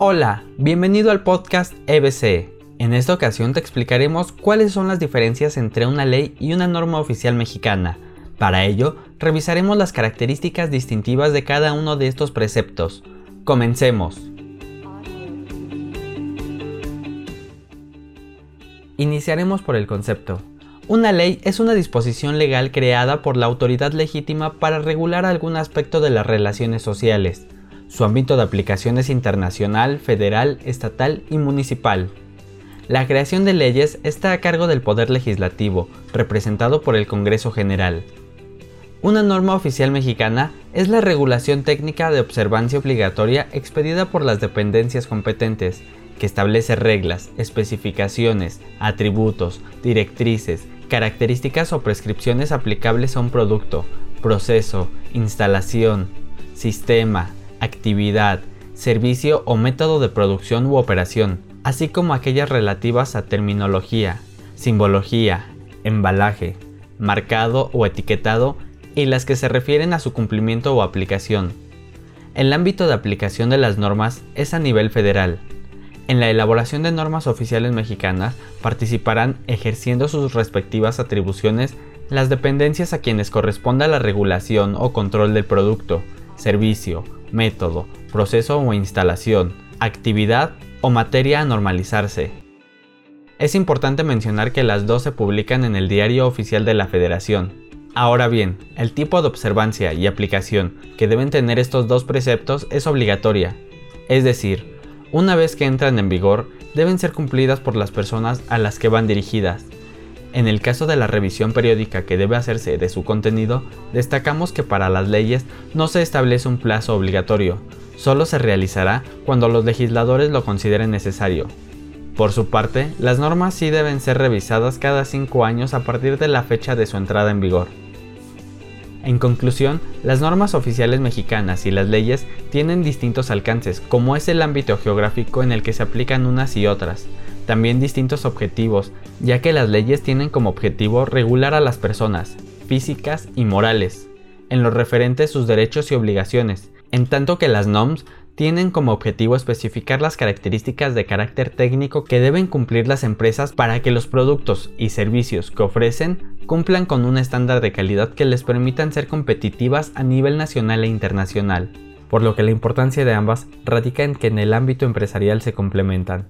Hola, bienvenido al podcast EBC. En esta ocasión te explicaremos cuáles son las diferencias entre una ley y una norma oficial mexicana. Para ello, revisaremos las características distintivas de cada uno de estos preceptos. Comencemos. Iniciaremos por el concepto. Una ley es una disposición legal creada por la autoridad legítima para regular algún aspecto de las relaciones sociales su ámbito de aplicación es internacional, federal, estatal y municipal. La creación de leyes está a cargo del Poder Legislativo, representado por el Congreso General. Una norma oficial mexicana es la regulación técnica de observancia obligatoria expedida por las dependencias competentes, que establece reglas, especificaciones, atributos, directrices, características o prescripciones aplicables a un producto, proceso, instalación, sistema, actividad, servicio o método de producción u operación, así como aquellas relativas a terminología, simbología, embalaje, marcado o etiquetado y las que se refieren a su cumplimiento o aplicación. El ámbito de aplicación de las normas es a nivel federal. En la elaboración de normas oficiales mexicanas participarán ejerciendo sus respectivas atribuciones las dependencias a quienes corresponda la regulación o control del producto, servicio, método, proceso o instalación, actividad o materia a normalizarse. Es importante mencionar que las dos se publican en el Diario Oficial de la Federación. Ahora bien, el tipo de observancia y aplicación que deben tener estos dos preceptos es obligatoria, es decir, una vez que entran en vigor, deben ser cumplidas por las personas a las que van dirigidas, en el caso de la revisión periódica que debe hacerse de su contenido, destacamos que para las leyes no se establece un plazo obligatorio, solo se realizará cuando los legisladores lo consideren necesario. Por su parte, las normas sí deben ser revisadas cada cinco años a partir de la fecha de su entrada en vigor. En conclusión, las normas oficiales mexicanas y las leyes tienen distintos alcances, como es el ámbito geográfico en el que se aplican unas y otras, también distintos objetivos, ya que las leyes tienen como objetivo regular a las personas, físicas y morales, en lo referente a sus derechos y obligaciones, en tanto que las NOMS tienen como objetivo especificar las características de carácter técnico que deben cumplir las empresas para que los productos y servicios que ofrecen cumplan con un estándar de calidad que les permitan ser competitivas a nivel nacional e internacional, por lo que la importancia de ambas radica en que en el ámbito empresarial se complementan.